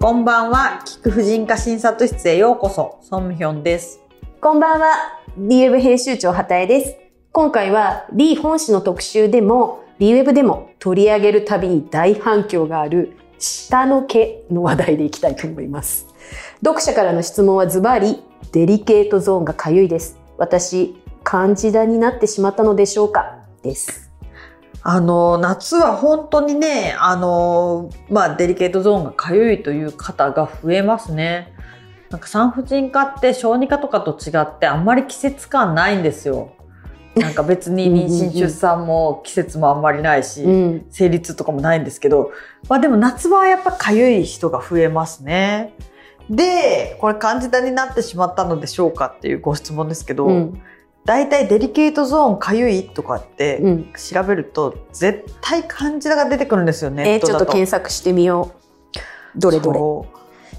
こんばんは、菊婦人科診察室へようこそ、ソンヒョンです。こんばんは、リーウェブ編集長畑江です。今回はリー本誌の特集でも、リーウェブでも取り上げるたびに大反響がある下の毛の話題でいきたいと思います。読者からの質問はズバリ、デリケートゾーンがかゆいです。私、カンジダになってしまったのでしょうか？です。あの、夏は本当にね、あの、まあ、デリケートゾーンがかゆいという方が増えますね。なんか産婦人科って小児科とかと違ってあんまり季節感ないんですよ。なんか別に妊娠出産も季節もあんまりないし、うん。生理痛とかもないんですけど、まあでも夏場はやっぱかゆい人が増えますね。で、これカンジダになってしまったのでしょうかっていうご質問ですけど、うん。大体デリケートゾーンかゆいとかってうん。調べると絶対カンジダが出てくるんですよね。えーちょっと検索してみよう。どれどれ。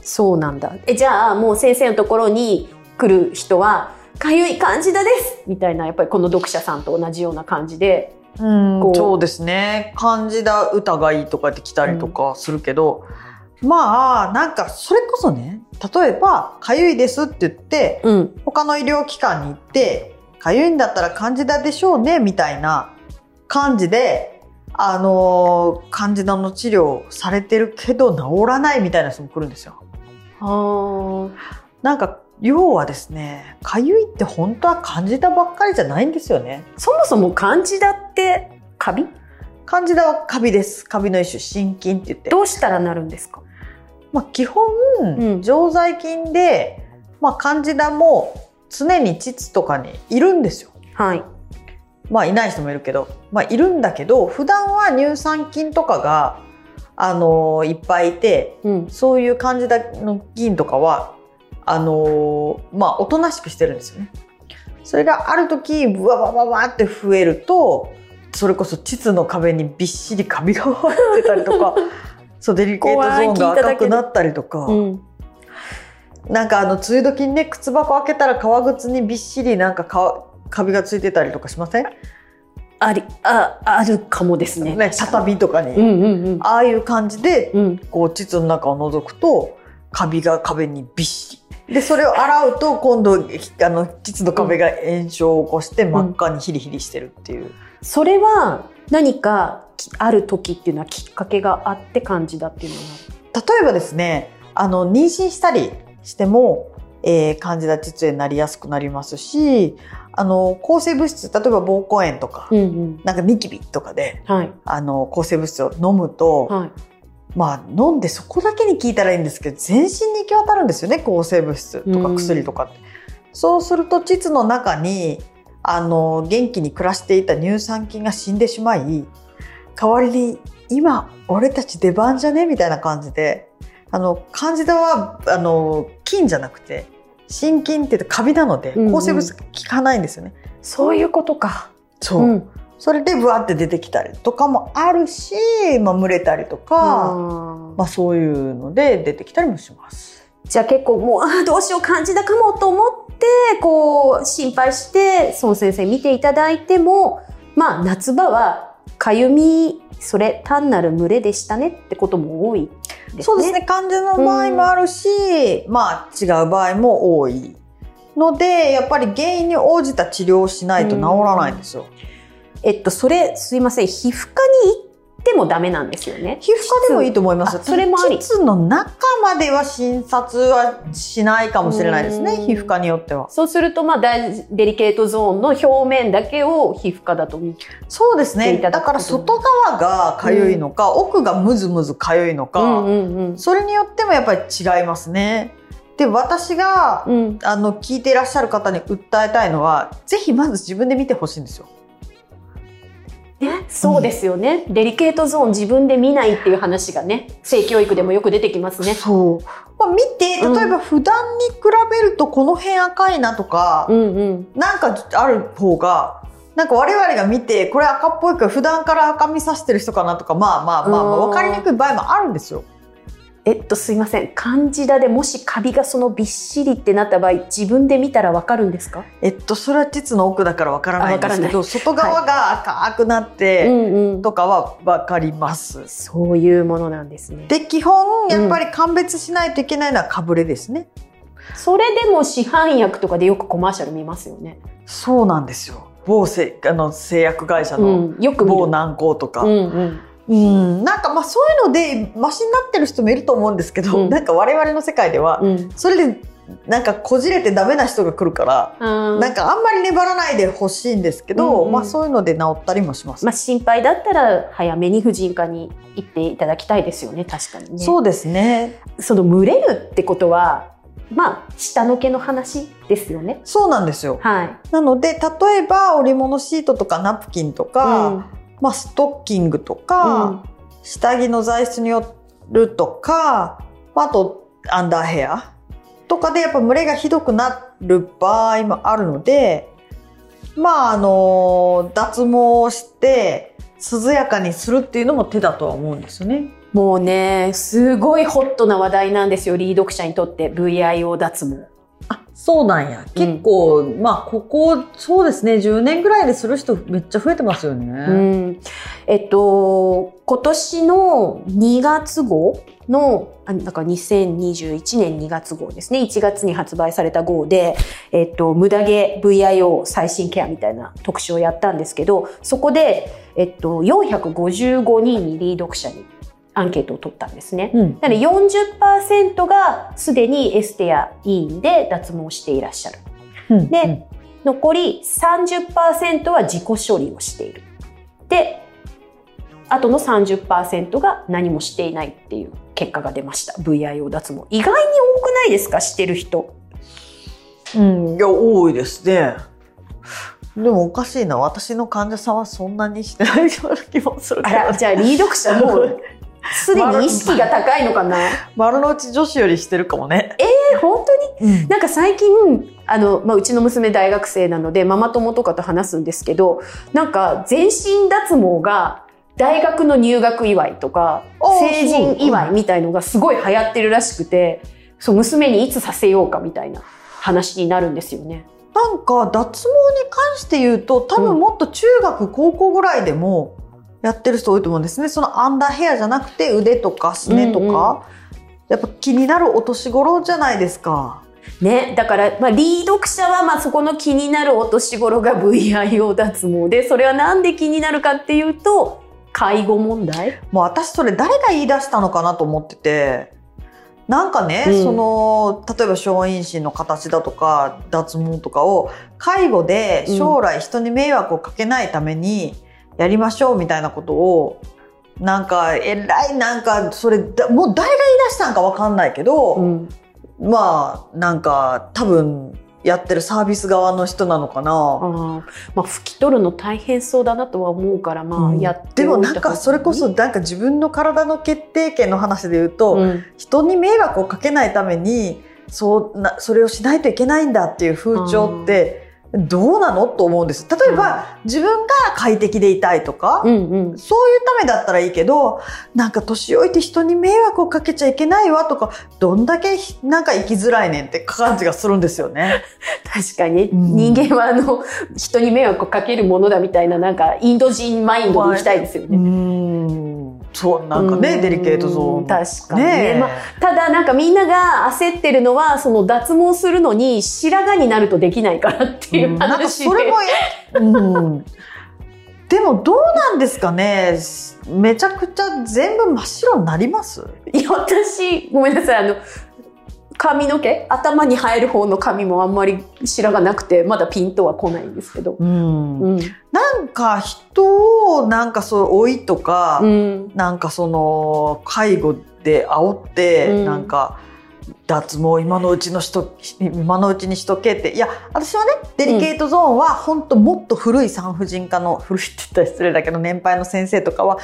そうなんだ。え、じゃあもう先生のところに来る人は、かゆい感じだですみたいな、やっぱりこの読者さんと同じような感じで。うんそうですね。カンジダ歌がいいとかって来たりとかするけど、まあ、なんかそれこそね、例えば、かゆいですって言って、うん。他の医療機関に行って、かゆいんだったらカンジダでしょうね、みたいな感じで、あのー、カンジダの治療されてるけど治らないみたいな人も来るんですよ。はなんか、要はですね、かゆいって本当はカンジダばっかりじゃないんですよね。そもそも漢字だってカビ？カンジダはカビです。カビの一種、心筋って言って。どうしたらなるんですか？まあ、基本、うん常在菌で、まあ、カンジダも常に膣とかにいるんですよ。はい。まあいない人もいるけど、まあいるんだけど、普段は乳酸菌とかが、あのいっぱいいて、うん。そういう感じだの菌とかは、あのまあおとなしくしてるんですよね。それがある時、ブワワワワって増えると、それこそ膣の壁にびっしりカビが生えてたりとか、そう、デリケートゾーンが赤くなったりとか、うん。なんかあの、梅雨時にね、靴箱開けたら革靴にびっしりなんかかカビがついてたりとかしません？あり、あ、あるかもですね。ね、畳とかに。うんうんうん。ああいう感じで、うん。こう、膣の中を覗くと、カビが壁にびっしり。で、それを洗うと、今度、あの、膣の壁が炎症を起こして、真っ赤にヒリヒリしてるっていう。それは何かきある時っていうのはきっかけがあって感じだっていうのは？例えばですね、あの、妊娠したりしても、えー、カンジダ膣炎になりやすくなりますし、あの、抗生物質、例えば膀胱炎とか、うんうん。なんかニキビとかで、はい。あの、抗生物質を飲むと、はい。まあ、飲んでそこだけに効いたらいいんですけど、全身に行き渡るんですよね、抗生物質とかうん薬とかって。そうすると、膣の中に、あの、元気に暮らしていた乳酸菌が死んでしまい、代わりに、今、俺たち出番じゃね？みたいな感じで、あの、カンジダは、あの、菌じゃなくて、心筋ってカビなので、うんうん抗生物質効かないんですよね。そういうことか。そう。うん。それでブワって出てきたりとかもあるし、まあ、蒸れたりとか、あまあそういうので出てきたりもします。じゃあ結構もう、あーどうしよう感じだかもと思って、こう、心配して、孫先生見ていただいても、まあ夏場は、かゆみ、それ単なる群れでしたねってことも多いね。そうですね。患者の場合もあるし、まあ違う場合も多い。ので、やっぱり原因に応じた治療をしないと治らないんですよ。えっと、それ、すいません、皮膚科に行ってもダメなんですよね。皮膚科でもいいと思います。あそれもあり膣の中までは診察はしないかもしれないですね。うん皮膚科によっては。そうすると、まあ、大デリケートゾーンの表面だけを皮膚科だと見そうですね。だから外側が痒いのか、奥がムズムズ痒いのか、うんうんうん。それによってもやっぱり違いますね。で、私が、うん。あの、聞いていらっしゃる方に訴えたいのは、ぜひまず自分で見てほしいんですよ。ね、そうですよね、デリケートゾーン自分で見ないっていう話がね、性教育でもよく出てきますね。そう。まあ、見て、例えば普段に比べるとこの辺赤いなとか、うんうん。なんかある方が、なんか我々が見て、これ赤っぽいから普段から赤みさしてる人かなとか、まあまあまあ、まあ、うん分かりにくい場合もあるんですよ。えっと、すいません。カンジダでもしカビがそのびっしりってなった場合、自分で見たらわかるんですか？えっと、それは膣の奥だからわからないんですけど、外側が赤くなって、んうん。とかはわかります。そういうものなんですね。で、基本、やっぱり鑑別しないといけないのはかぶれですね。それでも市販薬とかでよくコマーシャル見ますよね。そうなんですよ。某せあの製薬会社うの。某軟膏とか。うんうん。うん、なんかまあそういうのでマシになってる人もいると思うんですけど、うんなんか我々の世界では、うん。それでなんかこじれてダメな人が来るから、あなんかあんまり粘らないでほしいんですけど、うんうんまあそういうので治ったりもします。まあ心配だったら早めに婦人科に行っていただきたいですよね。確かにね。そうですね。その群れるってことは、まあ下の毛の話ですよね。そうなんですよ。はい。なので例えば織物シートとかナプキンとか、うんまあストッキングとか、下着の材質によるとか、あとアンダーヘアとかでやっぱ蒸れがひどくなる場合もあるので、まああの、脱毛して涼やかにするっていうのも手だとは思うんですよね。もうね、すごいホットな話題なんですよ、リー読者にとって VIO 脱毛。あ、そうなんや。結構、まあここ、そうですね、10年ぐらいでする人めっちゃ増えてますよね。うん。えっと、今年の2月号の、あなんか2021年2月号ですね。1月に発売された号で、えっと、無駄毛 VIO 最新ケアみたいな特集をやったんですけど、そこで、えっと、455人にリー読者にアンケートを取ったんですね。うん。なので40%がすでにエステや医院で脱毛していらっしゃる。うんで、残り30%は自己処理をしている。で、あとの30%が何もしていないっていう結果が出ました。VIO 脱毛。意外に多くないですか？してる人。うん、いや、多いですね。でもおかしいな。私の患者さんはそんなにしてないような気もするけどあら、じゃあリー読者もうすでに意識が高いのかな？丸の内女子よりしてるかもね。え、本当に？うん。なんか最近、あの、まあ、うちの娘大学生なので、ママ友とかと話すんですけど、なんか全身脱毛が大学の入学祝いとか、成人祝いみたいのがすごい流行ってるらしくて、そう、娘にいつさせようかみたいな話になるんですよね。なんか脱毛に関して言うと多分もっと中学、高校ぐらいでもやってる人多いと思うんですね。そのアンダーヘアじゃなくて腕とかすねとか、うんうんやっぱ気になるお年頃じゃないですか。ね。だから、まあ、リー読者は、まあ、そこの気になるお年頃が VIO 脱毛で、それはなんで気になるかっていうと、介護問題？もう私それ誰が言い出したのかなと思ってて。なんかね、うんその例えば小陰唇の形だとか脱毛とかを介護で将来人に迷惑をかけないためにやりましょうみたいなことをなんかえらいなんかそれだもう誰が言い出したんかわかんないけど、うん。まあなんか多分やってるサービス側の人なのかな。あー。まあ、拭き取るの大変そうだなとは思うから、まあ、うん。やってでもおいた方がなんかそれこそなんか自分の体の決定権の話で言うと、うん。人に迷惑をかけないためにそうなそれをしないといけないんだっていう風潮ってどうなの？と思うんです。例えば、自分が快適でいたいとか、うんうん。そういうためだったらいいけどなんか年老いて人に迷惑をかけちゃいけないわとかどんだけひなんか生きづらいねんって感じがするんですよね。確かに、うん。人間はあの人に迷惑をかけるものだみたいななんかインド人マインドでいきたいですようね。んそうなんかね、うん。デリケートゾーン。確かにね。ねえ。まあただなんかみんなが焦ってるのはその脱毛するのに白髪になるとできないからっていううんなんか話で、それも、うん、でもどうなんですかね。めちゃくちゃ全部真っ白になります？いや私ごめんなさい。あの髪の毛？頭に生える方の髪もあんまり白がなくてまだピンとは来ないんですけど。うん。うん。なんか人をなんかそう老いとか、うん。なんかその介護で煽って、うん。なんか脱毛今のうちのしと今のうちにしとけって。いや私はねデリケートゾーンは本当もっと古い産婦人科の 古いって言ったら失礼だけど年配の先生とかは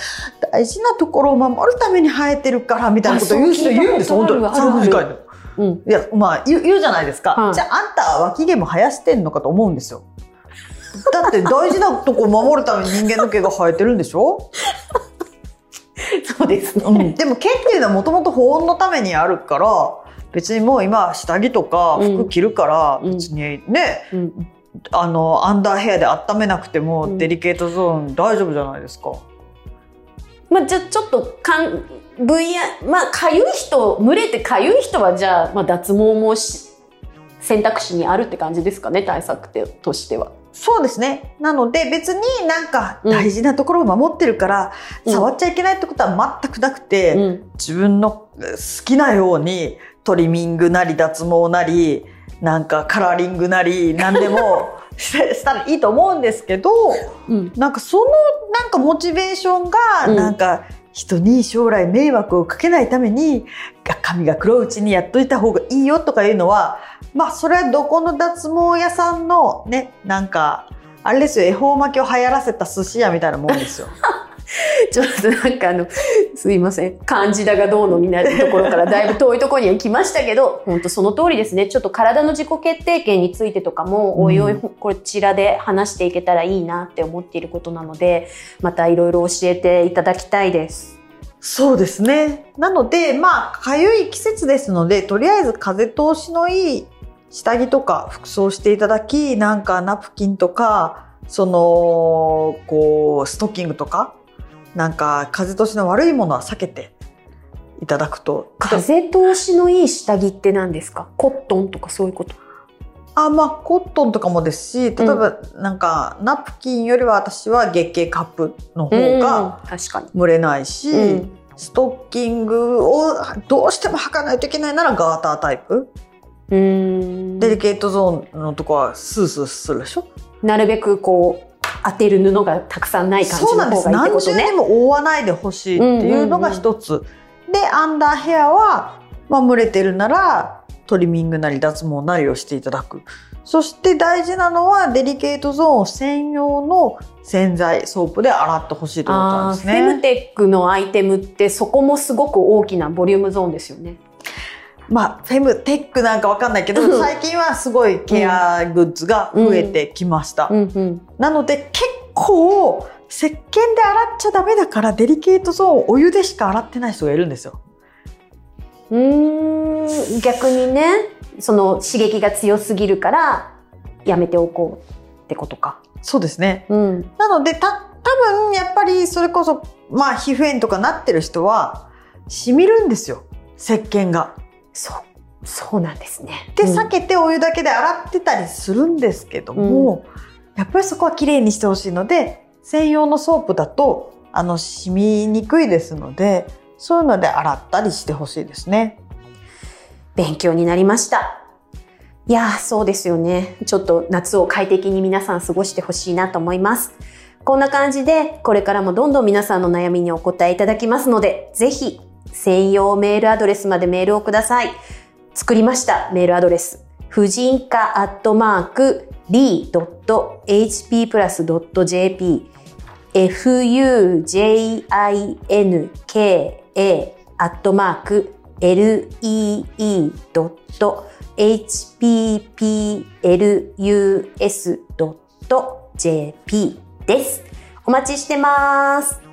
大事なところを守るために生えてるからみたいなことを言う人あそう言うんです本当に。産婦人科に。うん。いやまあ言う言うじゃないですか、はい。じゃああんたは脇毛も生やしてんのかと思うんですよ。だって大事なとこ守るために人間の毛が生えてるんでしょ？そそうですね。うん、でも毛っていうのはもともと保温のためにあるから別にもう今下着とか服着るからうん。別にね、うん。あのアンダーヘアで温めなくてうん。もデリケートゾーン大丈夫じゃないですか。まあ、じゃあちょっとかん VR まあかゆい人蒸れてかゆい人はじゃあ、まあ、脱毛もし選択肢にあるって感じですかね対策としては。そうですね。なので別になんかうん大事なところを守ってるから、うん触っちゃいけないってことは全くなくて、うん自分の好きなようにトリミングなり脱毛なりなんかカラーリングなり何でも したらいいと思うんですけどうんなんかそのなんかモチベーションがうんなんか人に将来迷惑をかけないために髪が黒いうちにやっといた方がいいよとかいうのはまあそれはどこの脱毛屋さんのねなんかあれですよ恵方巻きを流行らせた寿司屋みたいなもんですよ。ちょっとなんかあの、すいません。漢字だがどうのみたいなところからだいぶ遠いところには来ましたけど、本当その通りですね。ちょっと体の自己決定権についてとかも、おいおいこちらで話していけたらいいなって思っていることなので、またいろいろ教えていただきたいです。そうですね。なので、まあ、かゆい季節ですので、とりあえず風通しのいい下着とか服装していただき、なんかナプキンとか、その、こう、ストッキングとか、なんか風通しの悪いものは避けていただくと。風通しのいい下着って何ですか？コットンとかそういうこと？あ、まあ、コットンとかもですし、例えば、なんか、ナプキンよりは私は月経カップの方がうん確かに。蒸れないし、うんストッキングをどうしても履かないといけないならガータータイプ。デリケートゾーンのとこはスースーするでしょ？なるべくこう、当てる布がたくさんない感じそうなんです。の方がいいって何重ことね。にも覆わないでほしいっていうのが一つ。で、アンダーヘアは、まあ、蒸れてるなら、トリミングなり脱毛なりをしていただく。そして大事なのは、デリケートゾーン専用の洗剤、ソープで洗ってほしいということなんですね。フェムテックのアイテムってそこもすごく大きなボリュームゾーンですよね。まあ、フェムテックなんかわかんないけど、うん最近はすごいケアグッズが増えてきました。なので結構石鹸で洗っちゃダメだからデリケートゾーンをお湯でしか洗ってない人がいるんですよ。うーん逆にねその刺激が強すぎるからやめておこうってことか。そうですね。うん。なのでた多分やっぱりそれこそまあ皮膚炎とかなってる人は染みるんですよ石鹸が。そうそうなんですね。で、うん避けてお湯だけで洗ってたりするんですけども、やっぱりそこは綺麗にしてほしいので専用のソープだとあの染みにくいですのでそういうので洗ったりしてほしいですね。勉強になりました。いやー、そうですよね。ちょっと夏を快適に皆さん過ごしてほしいなと思います。こんな感じで、これからもどんどん皆さんの悩みにお答えいただきますので、ぜひ、専用メールアドレスまでメールをください。作りました、メールアドレス。婦人科アットマーク、lee.hpplus.jp fujinka アットマーク lee.hpplus.jp です。お待ちしてます。